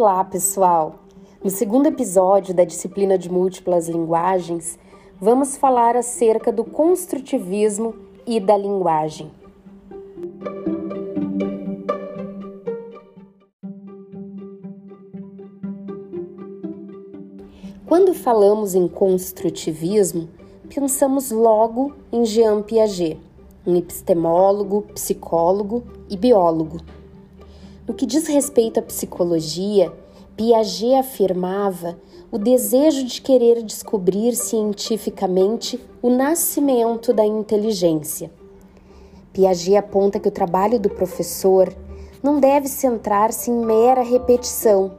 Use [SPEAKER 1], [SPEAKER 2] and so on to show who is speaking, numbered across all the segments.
[SPEAKER 1] Olá, pessoal! No segundo episódio da disciplina de múltiplas linguagens, vamos falar acerca do construtivismo e da linguagem. Quando falamos em construtivismo, pensamos logo em Jean Piaget, um epistemólogo, psicólogo e biólogo. No que diz respeito à psicologia, Piaget afirmava o desejo de querer descobrir cientificamente o nascimento da inteligência. Piaget aponta que o trabalho do professor não deve centrar-se em mera repetição,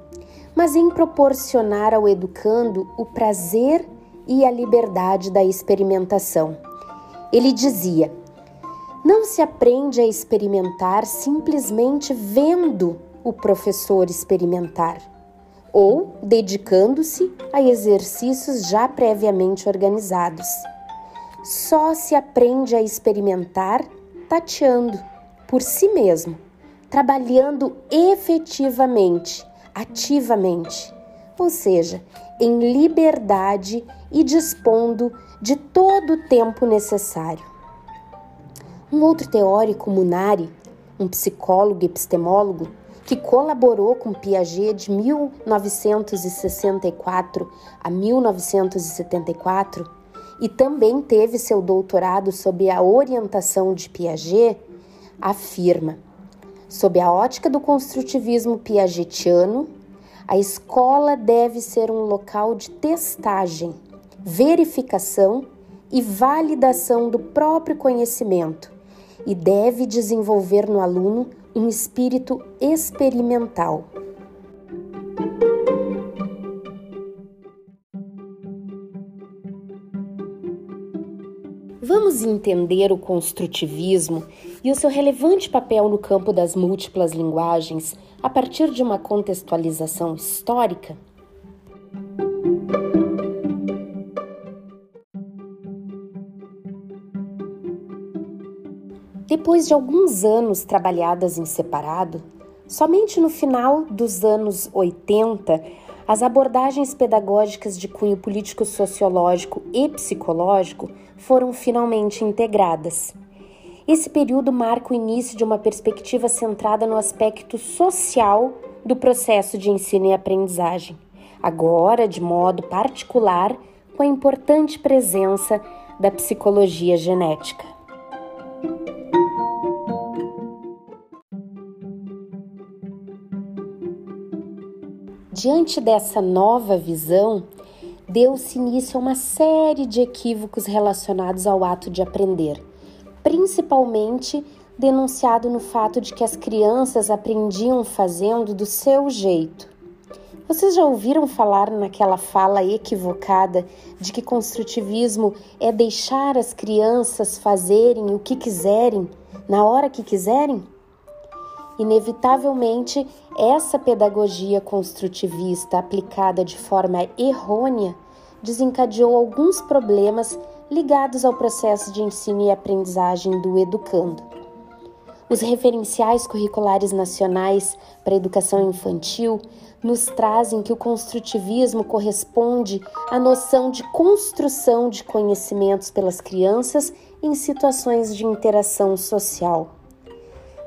[SPEAKER 1] mas em proporcionar ao educando o prazer e a liberdade da experimentação. Ele dizia: não se aprende a experimentar simplesmente vendo o professor experimentar ou dedicando-se a exercícios já previamente organizados. Só se aprende a experimentar tateando por si mesmo, trabalhando efetivamente, ativamente, ou seja, em liberdade e dispondo de todo o tempo necessário. Um outro teórico, Munari, um psicólogo e epistemólogo, que colaborou com Piaget de 1964 a 1974 e também teve seu doutorado sob a orientação de Piaget, afirma: sob a ótica do construtivismo piagetiano, a escola deve ser um local de testagem, verificação e validação do próprio conhecimento e deve desenvolver no aluno um espírito experimental. Vamos entender o construtivismo e o seu relevante papel no campo das múltiplas linguagens a partir de uma contextualização histórica? Depois de alguns anos trabalhadas em separado, somente no final dos anos 80, as abordagens pedagógicas de cunho político-sociológico e psicológico foram finalmente integradas. Esse período marca o início de uma perspectiva centrada no aspecto social do processo de ensino e aprendizagem, agora de modo particular com a importante presença da psicologia genética. Diante dessa nova visão, deu-se início a uma série de equívocos relacionados ao ato de aprender, principalmente denunciado no fato de que as crianças aprendiam fazendo do seu jeito. Vocês já ouviram falar naquela fala equivocada de que construtivismo é deixar as crianças fazerem o que quiserem, na hora que quiserem? Inevitavelmente, essa pedagogia construtivista aplicada de forma errônea desencadeou alguns problemas ligados ao processo de ensino e aprendizagem do educando. Os referenciais curriculares nacionais para a educação infantil nos trazem que o construtivismo corresponde à noção de construção de conhecimentos pelas crianças em situações de interação social.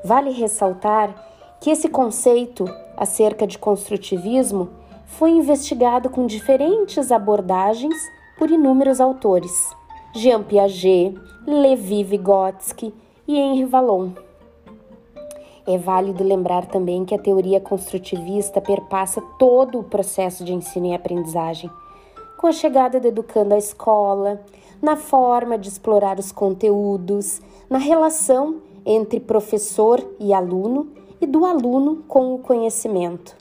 [SPEAKER 1] Vale ressaltar que esse conceito acerca de construtivismo foi investigado com diferentes abordagens por inúmeros autores: Jean Piaget, Levi Vygotsky e Henri Vallon. É válido lembrar também que a teoria construtivista perpassa todo o processo de ensino e aprendizagem, com a chegada do educando à escola, na forma de explorar os conteúdos, na relação entre professor e aluno e do aluno com o conhecimento.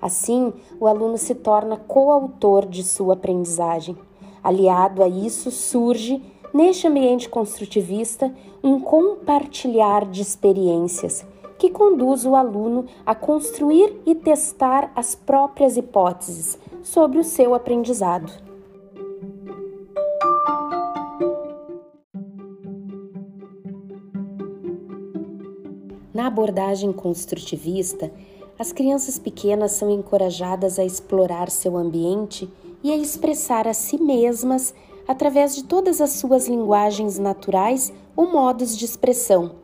[SPEAKER 1] Assim, o aluno se torna coautor de sua aprendizagem. Aliado a isso, surge, neste ambiente construtivista, um compartilhar de experiências que conduz o aluno a construir e testar as próprias hipóteses sobre o seu aprendizado. Na abordagem construtivista, as crianças pequenas são encorajadas a explorar seu ambiente e a expressar a si mesmas através de todas as suas linguagens naturais ou modos de expressão,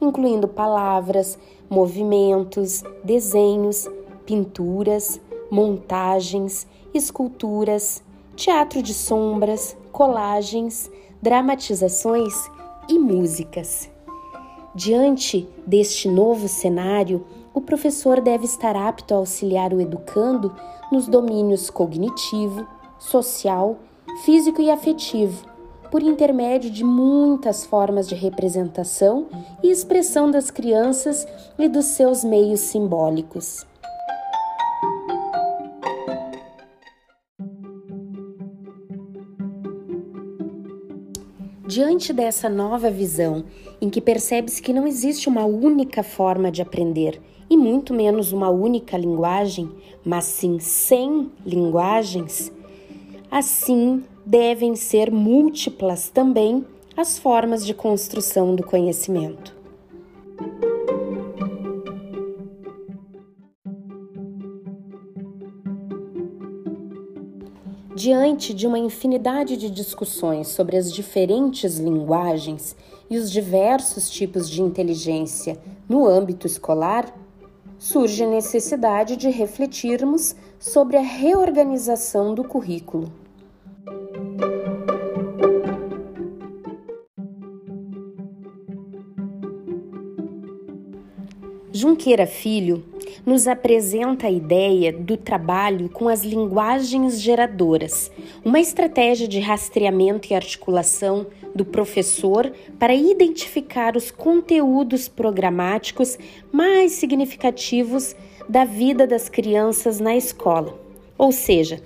[SPEAKER 1] incluindo palavras, movimentos, desenhos, pinturas, montagens, esculturas, teatro de sombras, colagens, dramatizações e músicas. Diante deste novo cenário, o professor deve estar apto a auxiliar o educando nos domínios cognitivo, social, físico e afetivo, por intermédio de muitas formas de representação e expressão das crianças e dos seus meios simbólicos. Diante dessa nova visão, em que percebe-se que não existe uma única forma de aprender e muito menos uma única linguagem, mas sim cem linguagens, assim devem ser múltiplas também as formas de construção do conhecimento. Diante de uma infinidade de discussões sobre as diferentes linguagens e os diversos tipos de inteligência no âmbito escolar, surge a necessidade de refletirmos sobre a reorganização do currículo. Junqueira Filho nos apresenta a ideia do trabalho com as linguagens geradoras, uma estratégia de rastreamento e articulação do professor para identificar os conteúdos programáticos mais significativos da vida das crianças na escola, ou seja,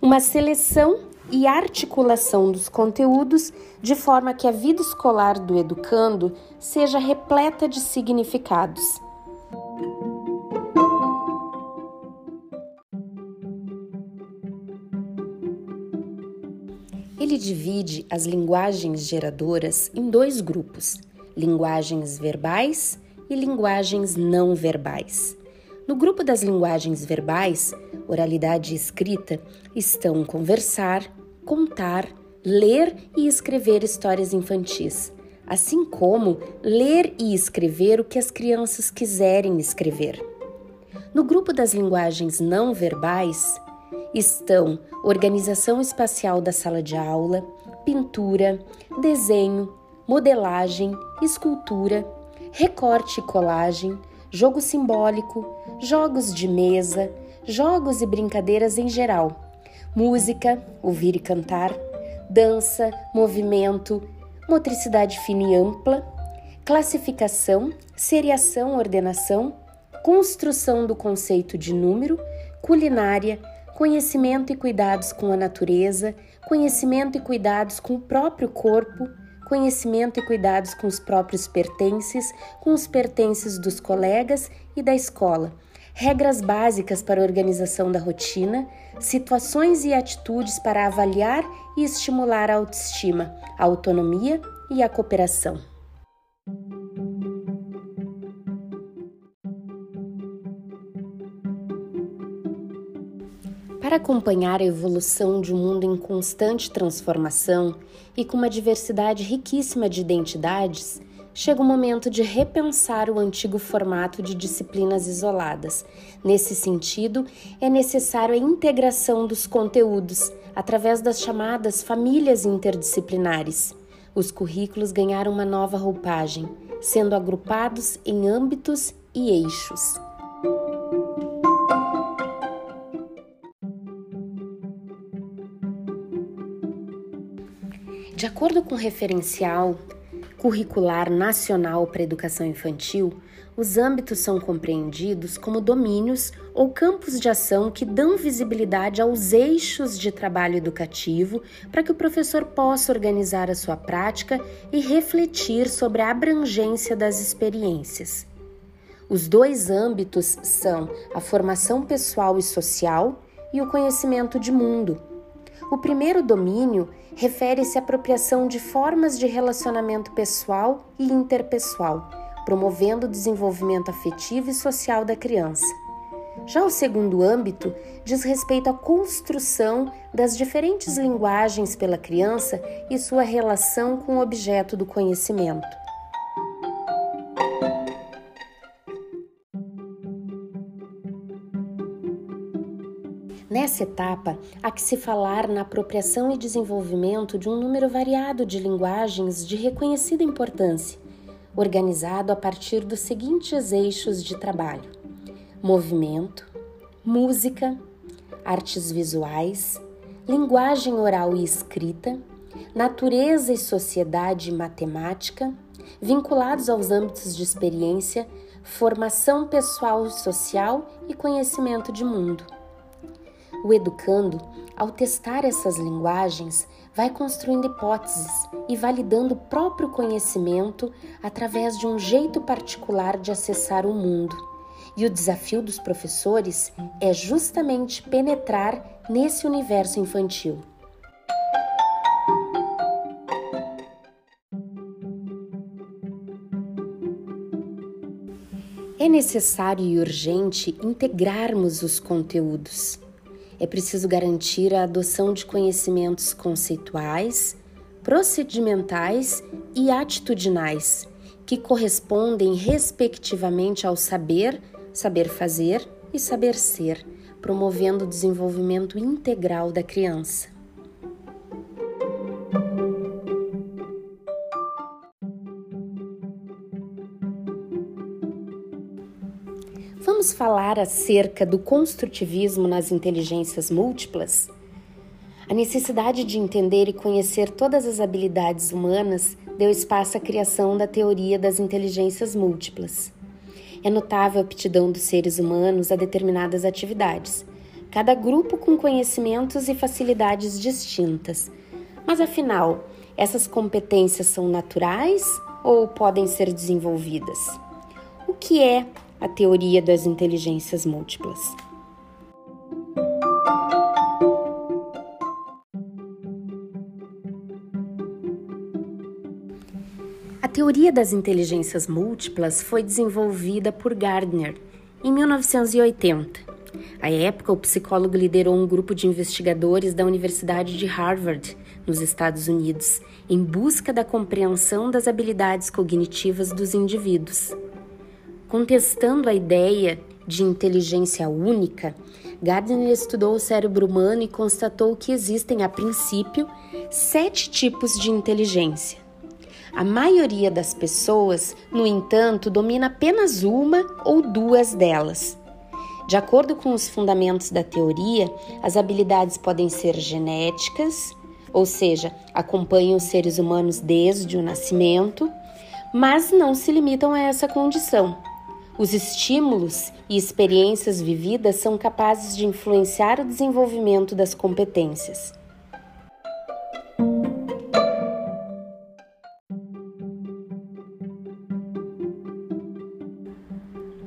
[SPEAKER 1] uma seleção e articulação dos conteúdos de forma que a vida escolar do educando seja repleta de significados Divide as linguagens geradoras em dois grupos: linguagens verbais e linguagens não verbais. No grupo das linguagens verbais, oralidade e escrita, estão conversar, contar, ler e escrever histórias infantis, assim como ler e escrever o que as crianças quiserem escrever. No grupo das linguagens não verbais, estão organização espacial da sala de aula, pintura, desenho, modelagem, escultura, recorte e colagem, jogo simbólico, jogos de mesa, jogos e brincadeiras em geral, música, ouvir e cantar, dança, movimento, motricidade fina e ampla, classificação, seriação, ordenação, construção do conceito de número, culinária, conhecimento e cuidados com a natureza, conhecimento e cuidados com o próprio corpo, conhecimento e cuidados com os próprios pertences, com os pertences dos colegas e da escola, regras básicas para a organização da rotina, situações e atitudes para avaliar e estimular a autoestima, a autonomia e a cooperação. Para acompanhar a evolução de um mundo em constante transformação e com uma diversidade riquíssima de identidades, chega o momento de repensar o antigo formato de disciplinas isoladas. Nesse sentido, é necessário a integração dos conteúdos através das chamadas famílias interdisciplinares. Os currículos ganharam uma nova roupagem, sendo agrupados em âmbitos e eixos. De acordo com o referencial curricular nacional para educação infantil, os âmbitos são compreendidos como domínios ou campos de ação que dão visibilidade aos eixos de trabalho educativo para que o professor possa organizar a sua prática e refletir sobre a abrangência das experiências. Os dois âmbitos são a formação pessoal e social e o conhecimento de mundo. O primeiro domínio refere-se à apropriação de formas de relacionamento pessoal e interpessoal, promovendo o desenvolvimento afetivo e social da criança. Já o segundo âmbito diz respeito à construção das diferentes linguagens pela criança e sua relação com o objeto do conhecimento. Nessa etapa, há que se falar na apropriação e desenvolvimento de um número variado de linguagens de reconhecida importância, organizado a partir dos seguintes eixos de trabalho: movimento, música, artes visuais, linguagem oral e escrita, natureza e sociedade e matemática, vinculados aos âmbitos de experiência, formação pessoal e social e conhecimento de mundo. O educando, ao testar essas linguagens, vai construindo hipóteses e validando o próprio conhecimento através de um jeito particular de acessar o mundo. E o desafio dos professores é justamente penetrar nesse universo infantil. É necessário e urgente integrarmos os conteúdos é preciso garantir a adoção de conhecimentos conceituais, procedimentais e atitudinais, que correspondem respectivamente ao saber, saber fazer e saber ser, promovendo o desenvolvimento integral da criança. Falar acerca do construtivismo nas inteligências múltiplas? A necessidade de entender e conhecer todas as habilidades humanas deu espaço à criação da teoria das inteligências múltiplas. É notável a aptidão dos seres humanos a determinadas atividades, cada grupo com conhecimentos e facilidades distintas. Mas afinal, essas competências são naturais ou podem ser desenvolvidas? O que é a teoria das inteligências múltiplas. A teoria das inteligências múltiplas foi desenvolvida por Gardner em 1980. À época, o psicólogo liderou um grupo de investigadores da Universidade de Harvard, nos Estados Unidos, em busca da compreensão das habilidades cognitivas dos indivíduos. Contestando a ideia de inteligência única, Gardner estudou o cérebro humano e constatou que existem, a princípio, sete tipos de inteligência. A maioria das pessoas, no entanto, domina apenas uma ou duas delas. De acordo com os fundamentos da teoria, as habilidades podem ser genéticas, ou seja, acompanham os seres humanos desde o nascimento, mas não se limitam a essa condição. Os estímulos e experiências vividas são capazes de influenciar o desenvolvimento das competências.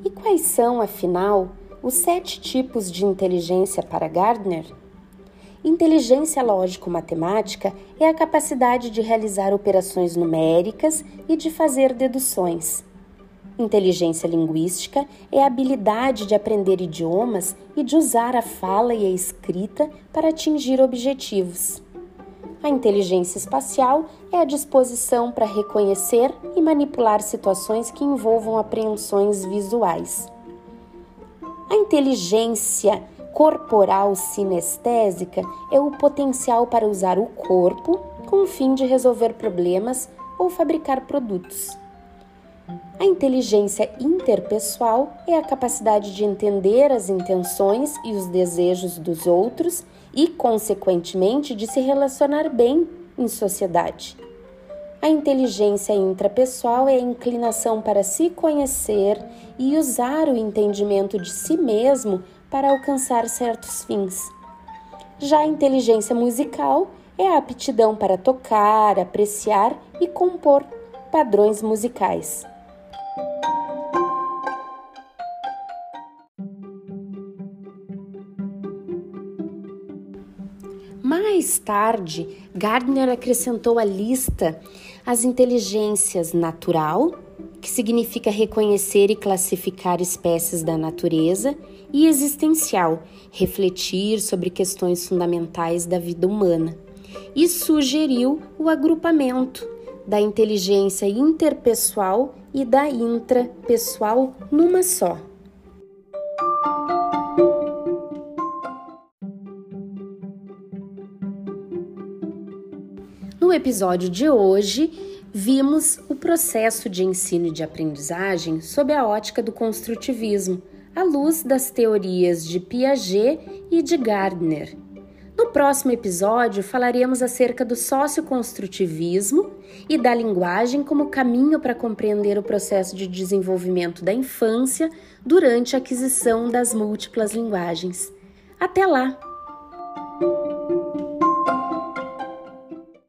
[SPEAKER 1] E quais são, afinal, os sete tipos de inteligência para Gardner? Inteligência lógico-matemática é a capacidade de realizar operações numéricas e de fazer deduções. Inteligência linguística é a habilidade de aprender idiomas e de usar a fala e a escrita para atingir objetivos. A inteligência espacial é a disposição para reconhecer e manipular situações que envolvam apreensões visuais. A inteligência corporal sinestésica é o potencial para usar o corpo com o fim de resolver problemas ou fabricar produtos. A inteligência interpessoal é a capacidade de entender as intenções e os desejos dos outros e, consequentemente, de se relacionar bem em sociedade. A inteligência intrapessoal é a inclinação para se conhecer e usar o entendimento de si mesmo para alcançar certos fins. Já a inteligência musical é a aptidão para tocar, apreciar e compor padrões musicais. Mais tarde, Gardner acrescentou à lista as inteligências natural, que significa reconhecer e classificar espécies da natureza, e existencial, refletir sobre questões fundamentais da vida humana. E sugeriu o agrupamento da inteligência interpessoal e da intrapessoal numa só. No episódio de hoje, vimos o processo de ensino e de aprendizagem sob a ótica do construtivismo, à luz das teorias de Piaget e de Gardner. No próximo episódio, falaremos acerca do socioconstrutivismo e da linguagem como caminho para compreender o processo de desenvolvimento da infância durante a aquisição das múltiplas linguagens. Até lá!